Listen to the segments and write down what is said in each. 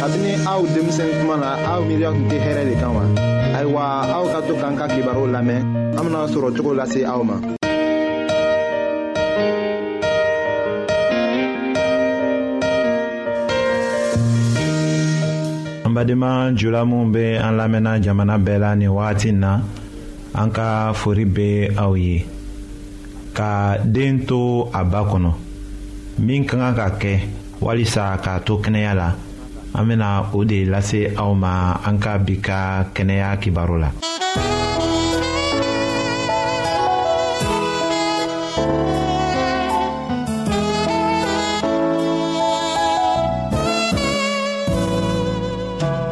Kabini aw denmisɛn kuma na aw miiriya tun tɛ hɛrɛ de kan wa. ayiwa aw ka to k'an ka kibaru lamɛn. An bena sɔrɔ cogo lase aw ma. an badenma jula minw be an lamɛnna jamana bɛɛ la nin wagati na. An ka fori be aw ye. Ka den to a ba kɔnɔ. Min ka kan ka kɛ walisa k'a to kɛnɛya la an bena o de lase aw ma an ka bi ka kɛnɛya kibaru la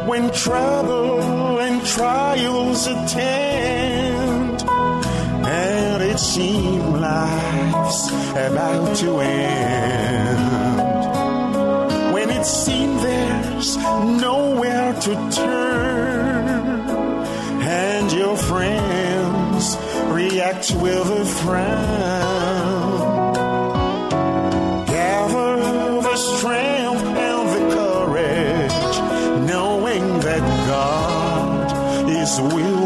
When trouble and trials attend, and it seems life's about to end. When it seems there's nowhere to turn, and your friends react with a frown. Gather the strength and the courage, knowing that God is willing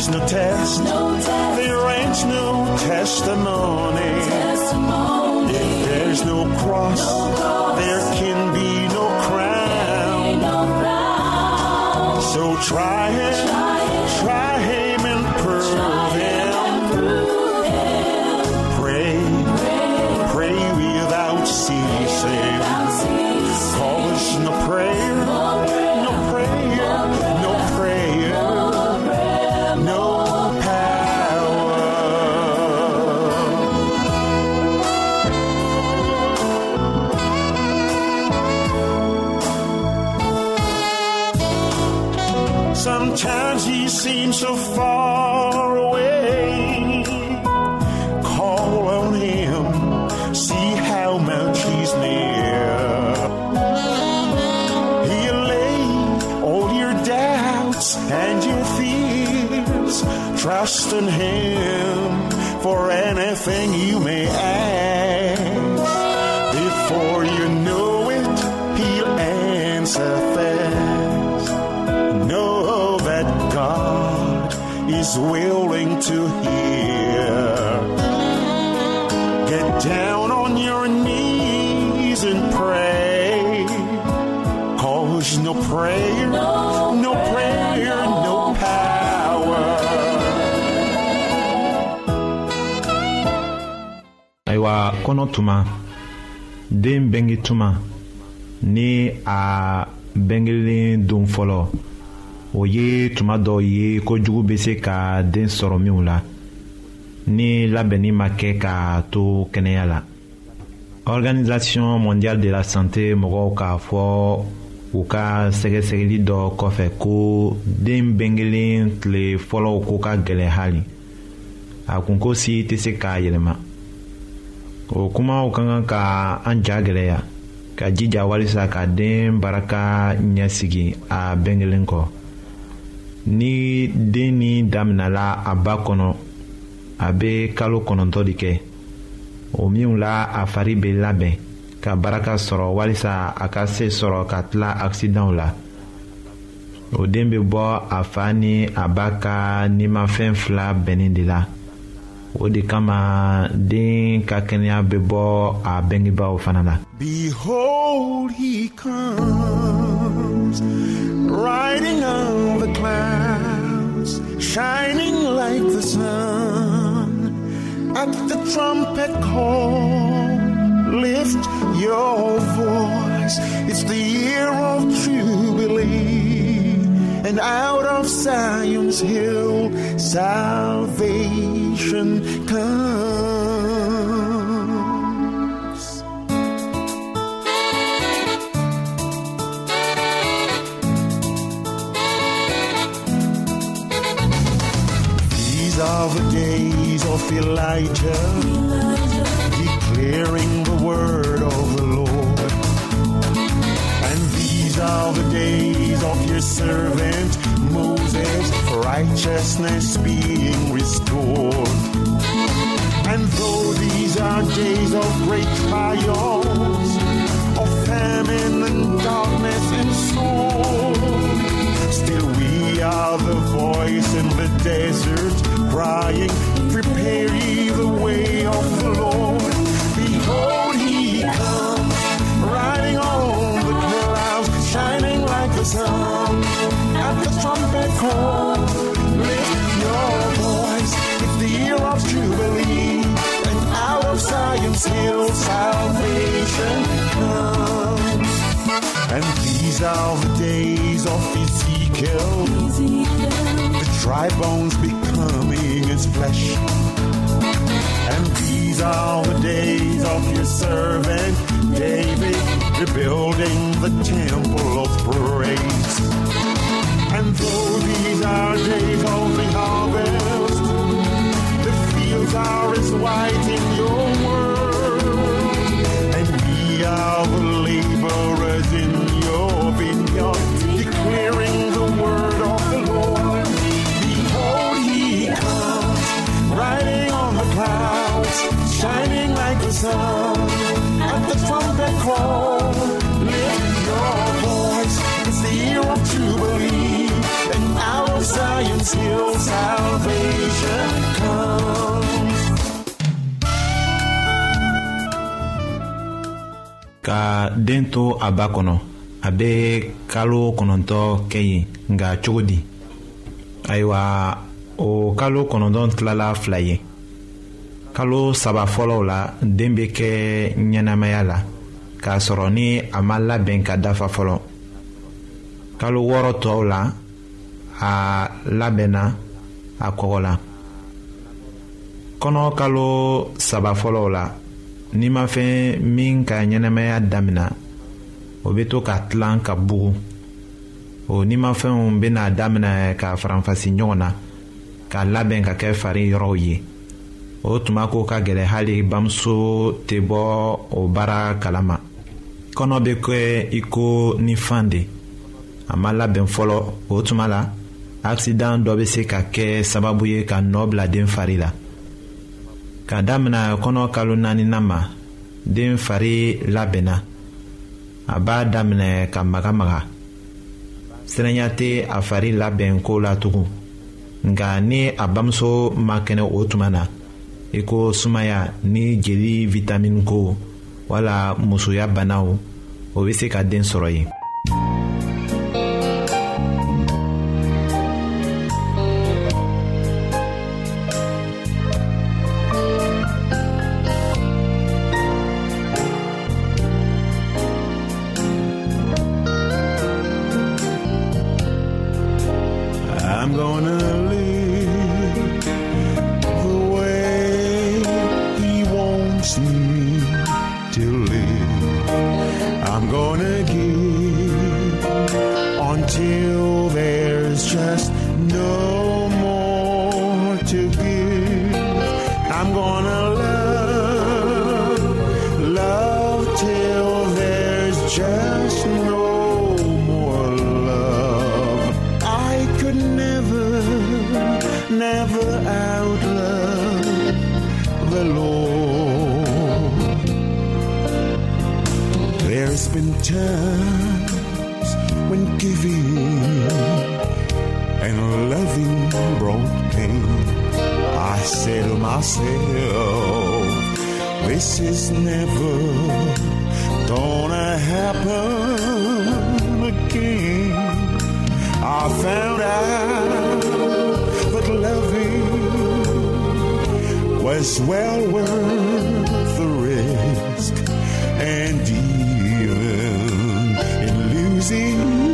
there's no test, there ain't no testimony. If there's no cross, there can be no crown. So try it, Sometimes he seems so far away. Call on him, see how much he's near. He'll lay all your doubts and your fears. Trust in him for anything you is willing to hear. Get down on your knees and pray. Cause no prayer, no prayer, no power. ayiwa kɔnɔ tuma den bɛnge tuma ni a bɛngelen don fɔlɔ o ye tuma dɔw ye kojugu bɛ se ka den sɔrɔ minw la. Ni labɛnni ma kɛ k'a to kɛnɛya la. Organisation mondiale de la santé mɔgɔw k'a fɔ u ka sɛgɛsɛgɛli dɔ kɔfɛ ko den bɛnkelen tile fɔlɔw ko ka gɛlɛn hali. A kunko si tɛ se k'a yɛlɛma. O kumaw ka kan ka an ja gɛlɛya. Ka jija walisa ka den baraka ɲɛsigi a bɛnkelen kɔ ni den ni daminala a ba kɔnɔ a bɛ kalo kɔnɔntɔ de kɛ. O minw la a fari bɛ labɛn ka baraka sɔrɔ walisa a ka se sɔrɔ ka tila akisidanw la. O den bɛ bɔ a fa ni a ba ka nimafɛn fila bɛnnen de la. O de kama den ka kɛnɛya bɛ bɔ a bengebaaw fana la. Behold, he comes, riding on the clouds, shining like the sun. At the trumpet call, lift your voice. It's the year of jubilee, and out of Zion's hill, salvation comes. Are the days of Elijah, declaring the word of the Lord. And these are the days of your servant Moses, righteousness being restored. And though these are days of great trials, of famine and darkness and sword, still we are the voice in the desert crying, Prepare ye the way of the Lord. Behold, he comes, riding on the clouds, shining like the sun. At the trumpet call, lift your voice. It's the year of Jubilee, and out of Zion's hill salvation comes. And these are the days of Ezekiel, the dry bones becoming his flesh. And these are the days of your servant David, rebuilding the temple of praise. And though these are days of the harvest, the fields are as white in the. Trumpet call, lift your voice. It's the year of Jubilee, and of Zion's hill salvation comes. ka den to a ba kɔnɔ a bɛ kalo kɛ yen cogo di ayiwa o kalo kɔnɔntɔn tilala fila ye kalo saba fɔlɔw la den bɛ kɛ ɲɛnamaya la. K'a sɔrɔ ni a ma labɛn ka dafa fɔlɔ. Kalo wɔɔrɔ tɔw la a labɛnna a kɔgɔla. Kɔnɔ kalo saba fɔlɔw la n'i ma fɛn min ka ɲɛnɛmaya damina o bɛ to ka tilan ka bugu. O n'i ma fɛnw bɛna daminɛ ka faranfasi ɲɔgɔn na k'a labɛn ka kɛ fari yɔrɔw ye o tuma ko ka gɛlɛ hali bamuso tɛ bɔ o baara kalama. Kɔnɔ bɛ kɛ i ko ni fan de. A ma labɛn fɔlɔ. O tuma la akisidan dɔ bɛ se ka kɛ sababu ye ka nɔ bila den fari la. Ka damina kɔnɔ kalo naaninan ma den fari labɛnna. A b'a daminɛ ka magamaga siranya tɛ a fari labɛn ko la tugun. Nka ni a bamuso ma kɛnɛ o tuma na i ko sumaya ni jeli vitamini ko wala musoya banaw o bɛ se ka den sɔrɔ yen. Myself, this is never gonna happen again. I found out that loving was well worth the risk, and even in losing,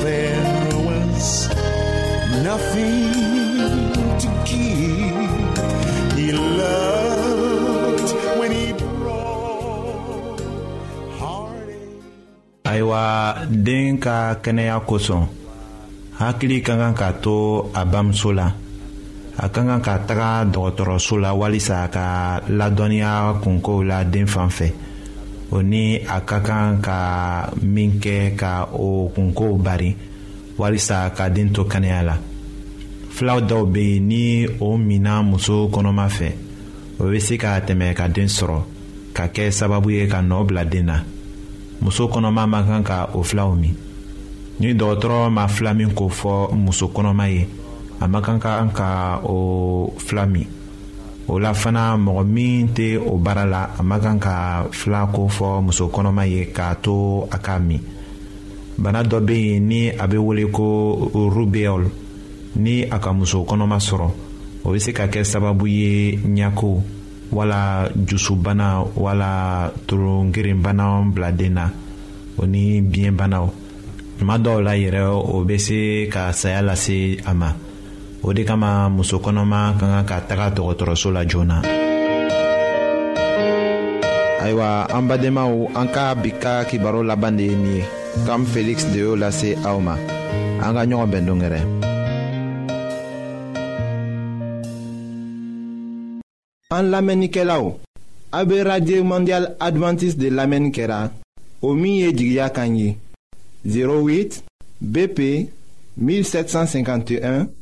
there was nothing to give. He loved when he brought heartache. ayiwa den ka kɛnɛya hakili ka kan ka to a bamuso la a ka kan ka taga dɔgɔtɔrɔso la walisa ka ladɔnniya kunkow la den fan fɛ o ni a ka kan ka min kɛ ka o kunkow bari walisa ka den to kɛnɛya la filaw dɔw bɛ yen ni o mina muso kɔnɔma fɛ o bɛ se ka tɛmɛ ka den sɔrɔ ka kɛ sababu ye ka nɔ bila den na. Muso kɔnɔma man kan ka o filaw min ni dɔgɔtɔrɔ ma fila min ko fɔ muso kɔnɔma ye a man kan ka o fila min o la fana mɔgɔ min tɛ o baara la a man kan ka fila ko fɔ muso kɔnɔma ye k'a to a k'a min. Bana dɔ bɛ yen ni a bɛ wele ko rubeol ni a ka muso kɔnɔma sɔrɔ o bɛ se ka kɛ sababu ye ɲako wala jusubana wala tolongerenbanaw bila den na o ni biyɛnbanaw tuma dɔw la yɛrɛ o bɛ se ka saya lase a ma o de kama muso kɔnɔma ka kan ka taga dɔgɔtɔrɔso la joona. ayiwa an badenmaw an ka bi ka kibaro laban de ye nin ye. Kam feliksi de y'o lase aw ma. An ka ɲɔgɔn bɛn dongɛrɛ. An lamɛnnikɛlaw a be radio mondial adventiste de lamɛnni kɛra. O min ye jigiya kan ye. 08 bp 1751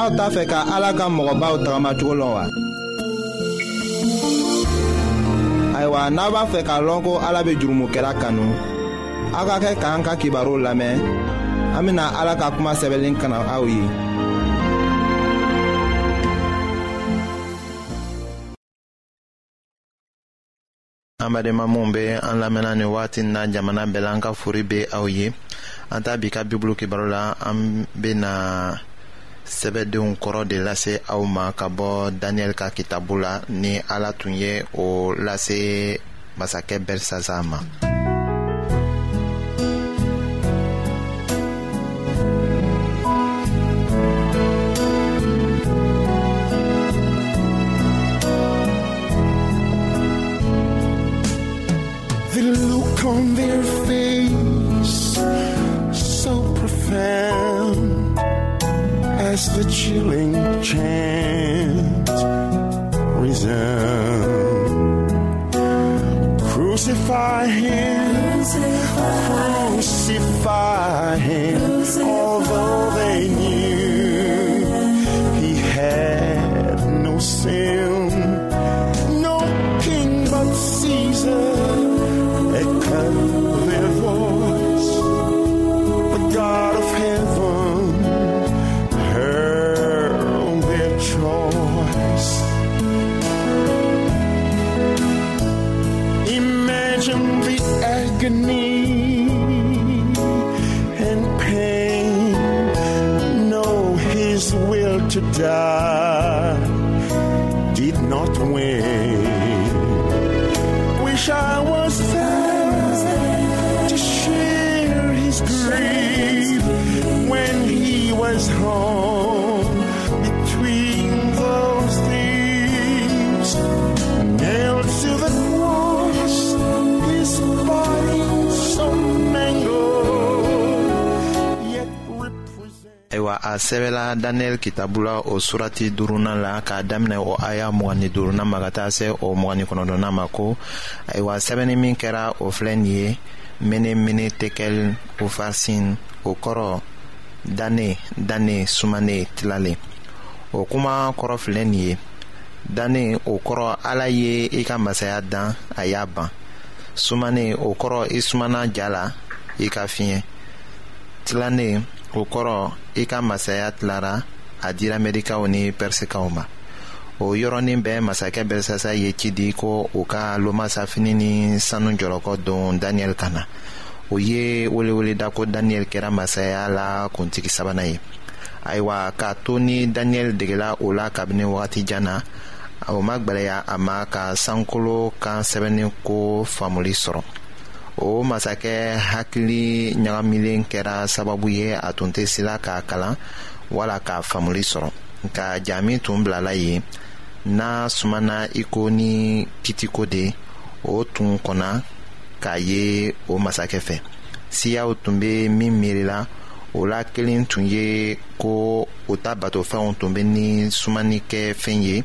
aw t'a fɛ ka ala ka mɔgɔbaw tagamacogo lɔn wa ayiwa n'a b'a fɛ k'a lɔn ko ala be jurumokɛla kanu. Aw ka kɛ k'an ka kibaru lamɛn an bena ala ka kuma sɛbɛnlen kana aw ye an badenma minw be an lamɛnna ni wagati na jamana bɛɛ la an ka fori be aw ye an ta bi ka bibulu kibaru la an bena sɛbɛdenw kɔrɔ de lase aw ma ka bɔ daniyɛli ka la ni ala tun ye o lase masakɛ their face. As the chilling chant. Resound. Crucify him, crucify. Him, although agony and pain. Know his will to die did not win. Wish I was there to share his grief when he was home ayiwa a sɛbɛla daniyɛli kitabu la o surati durunan la k'a daminɛ o aya mugani durunan ma ka taa se o mugani kɔnɔdɔnan ma ko. Ayiwa sɛbɛnni min kɛra o filɛ nin ye mene mene tekɛl ufarsin o kɔrɔ dane dane sumane tilalen o kuma kɔrɔ filɛ nin ye dane o kɔrɔ ala ye i ka masaya dan a y'a ban. Sumane o kɔrɔ i sumana ja la i ka fiɲɛ. Tilannen o kɔrɔ i ka masaya tilara a dira mɛdikaw ni pɛrisikaw ma. O yɔrɔnin bɛɛ masakɛ bɛlisasa ye ci di ko u ka lomasafini ni sanu jɔlɔkɔ don daniyɛli ka na o ye weleweleda ko daniyɛli kɛra masaya la kuntigi sabanan ye. Ayiwa k'a to ni daniyɛli degela o la kabini wagatijan na o ma gwɛlɛya a ma ka sankolo kan sɛbɛnni ko faamuli sɔrɔ o masakɛ hakili ɲagamilen kɛra sababu ye a tun tɛ sila k'a kalan wala k'a faamuli sɔrɔ. Nka jaami tun bilala yen n'a sumana i ko ni kitiko de o tun kɔnna k'a ye o masakɛ fɛ. Siyaw tun bɛ min miirila o la kelen tun ye ko o ta batofɛnw tun bɛ ni sumani kɛ fɛn ye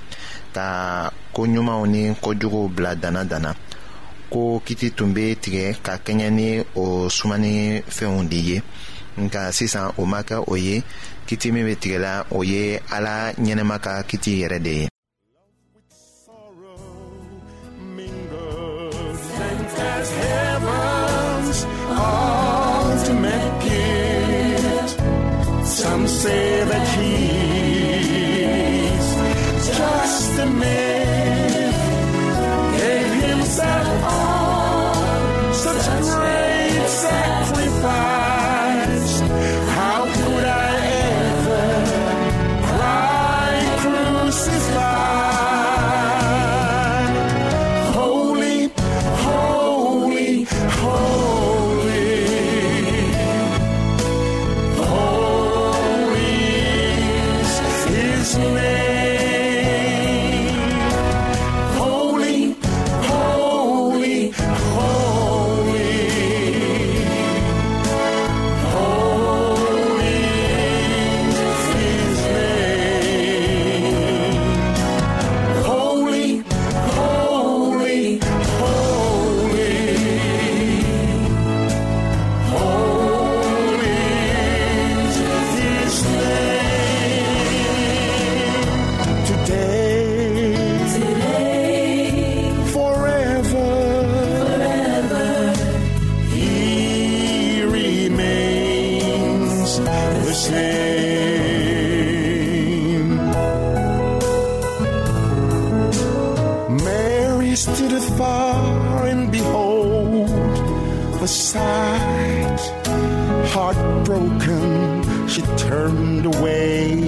ka koɲumanw ni kojuguw bila dana dana ko kiti tun be tigɛ ka kɛɲɛ ni o sumani fɛnw de ye. Nka sisan o ma kɛ o ye kiti min be tigɛla o ye ala ɲɛnɛma ka kiti yɛrɛ de ye the sight. Heartbroken, she turned away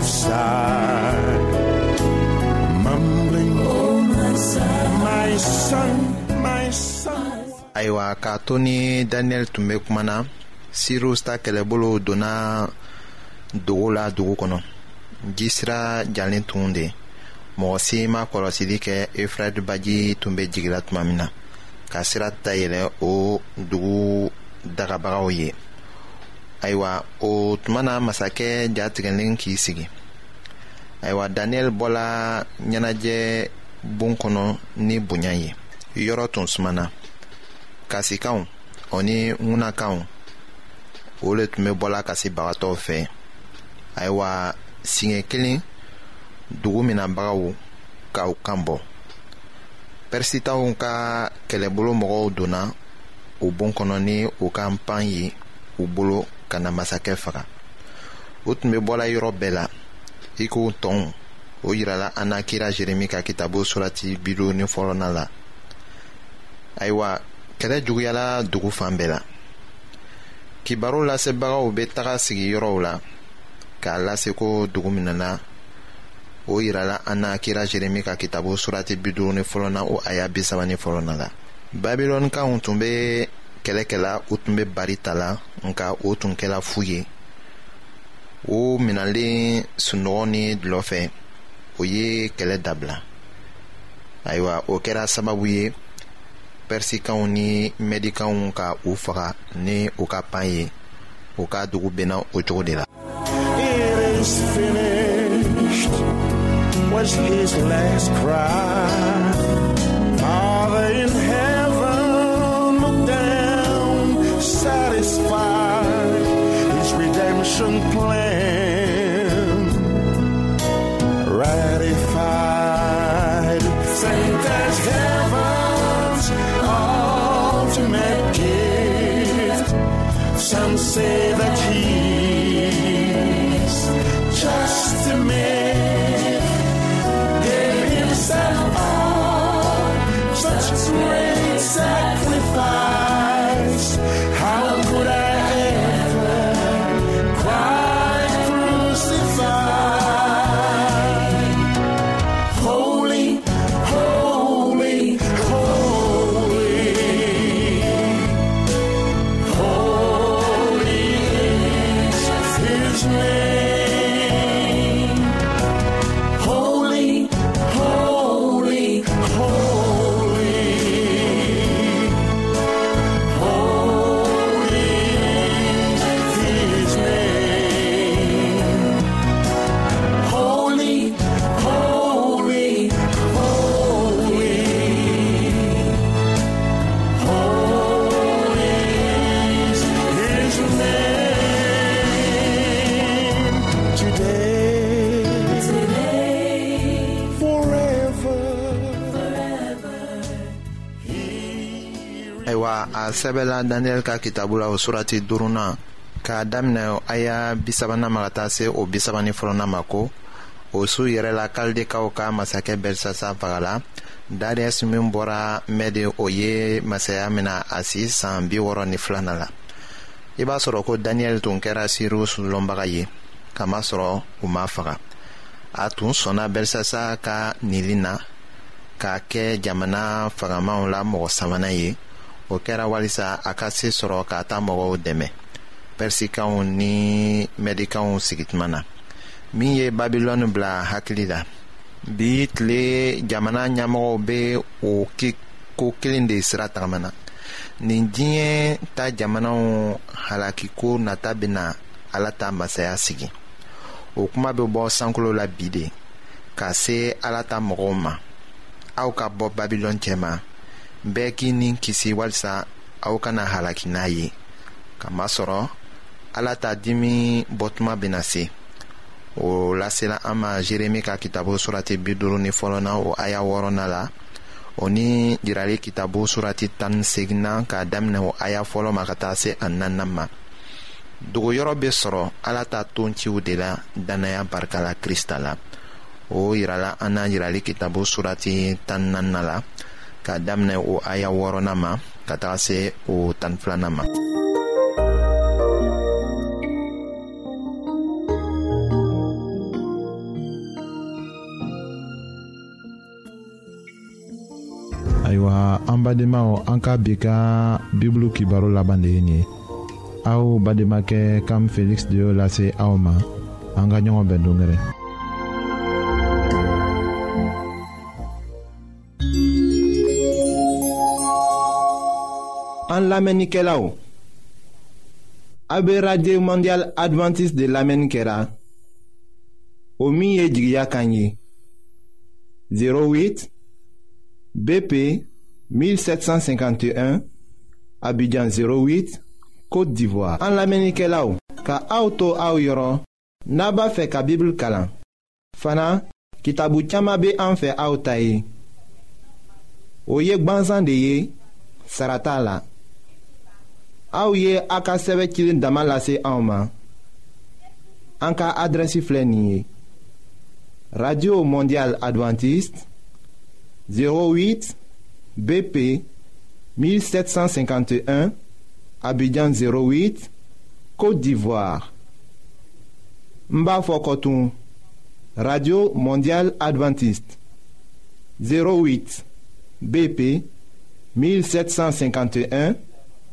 sighed, mumbling, Oh, my son, my son, my son. ayiwa k'a to ni daniyɛli tun bɛ kuma na. Sirus ta kɛlɛbolo donna dogo la dugu jisira jalen tun de. Mɔgɔ si ma kɔlɔsili kɛ efrad baji tun bɛ jigila tuma min na ka sira dayɛlɛ o dugu dagabagaw ye. Ayiwa o tuma na masakɛ jatigɛlen k'i sigi. Ayiwa daniyɛli bɔla ɲɛnajɛ bon kɔnɔ ni bonya ye. Yɔrɔ tun sumana. Kasikanw o ni ŋunakanw o le tun bɛ bɔla kasibagatɔw fɛ. Ayiwa siɲɛ kelen dugu minɛbagaw k'aw kan bɔ. Pɛrisitaw ka kɛlɛbolo mɔgɔw donna o bon kɔnɔ ni o ka pan ye u bolo ka na masakɛ faga o tun be bɔla yɔrɔ bɛɛ la i e k'o tɔnw o yirala an na kira jeremi ka kitabu surati bido ni fɔlɔna la. Ayiwa kɛlɛ juguyala dugu fan bɛɛ la kibaru lasebagaw be taga sigiyɔrɔw la k'a lase ko dugu minɛna o yirala an na kira jeremi ka kitabu surati biduruni fɔlɔna o aya bisaba ni fɔlɔna la. babilɔnikaw tun bɛ kɛlɛkɛla kɛ u tun bɛ bari ta la nka o tun kɛla fu ye o minɛlen sunɔgɔ ni dulɔ fɛ o ye kɛlɛ dabila ayiwa o kɛra sababu ye pɛrisikanw ni mɛdikanw ka u faga ni u ka pan ye u ka dugu benna o cogo de la. Was his last cry. Satisfied. His redemption plan ratified. Sent as heaven's ultimate gift some say sɛbɛla daniyɛli ka kitabu la o surati duurunan k'a daminɛ a y'a bisabanan ma ka taa se o bisabani fɔlɔnan ma ko o su yɛrɛ la kalidekaw ka masakɛ belisasa fagala. Dariyɛsi min bɔra mɛdi o ye masaya mina a si saan bi wɔrɔ ni filanan la. I b'a sɔrɔ ko daniyɛli tun kɛra sirius lɔnbaga ye kamasɔrɔ u ma faga. A tun sɔnna belsasa ka nili na k'a kɛ jamana fagamaw la mɔgɔ sabanan ye o kɛra walisa a ka se sɔrɔ ka taa mɔgɔw dɛmɛ. Pɛrisikanw ni mɛdikanw sigituma na. Min ye babilɔni bila hakili la. Bi tile jamana ɲɛmɔgɔw be o ko kelen de sira tagamana nin diɲɛ ta jamanaw halakiko nata bena ala ta masaya sigi. O kuma be bɔ sankolo la bi de. Ka se ala ta mɔgɔw ma. Aw ka bɔ babilɔn cɛma bɛɛ k'i ni kisi walisa aw kana halaki n'a ye kamasɔrɔ ala ta dimi bɔtuma bena se o lasela an ma jeremi ka kitabu surati biduru ni fɔlɔna o aya wɔrɔna la. O ni jirali kitabu surati tani segina k'a daminɛ o aya fɔlɔ ma ka taa se a nanan ma. Dogoyɔrɔ be sɔrɔ ala ta tonciw de la dannaya barika la krista la. O yirala an na yirali kitabu surati tan nanna la k'a daminɛ o aya wɔɔrɔnan ma ka taga se o tani filanan ma. ayiwa an badenmaw an ka bi ka bibulu kibaro laban de ye nin ye aw bademakɛ kam feliksi de y'o lase aw ma an ka ɲɔgɔn bɛn dongɛrɛ. an lamɛnnikɛlaw a be radio mondial advantiste de lamɛnni kɛra o min ye jigiya kan ye 08 bp 1751 abidjan 08 côte d'ivoire. An lamɛnnikɛlaw ka aw to aw yɔrɔ n'a b'a fɛ ka bibulu kalan. Fana kitabu caaman be an fɛ aw ta ye o ye gwansan de ye sara t'a la. Aw ye a ka sɛbɛ cilen dama lase ma an ka radio mondial adventiste 08 bp 1751 abidjan 08 côte d'ivoire. N b'a radio mondial adventiste 08 bp 1751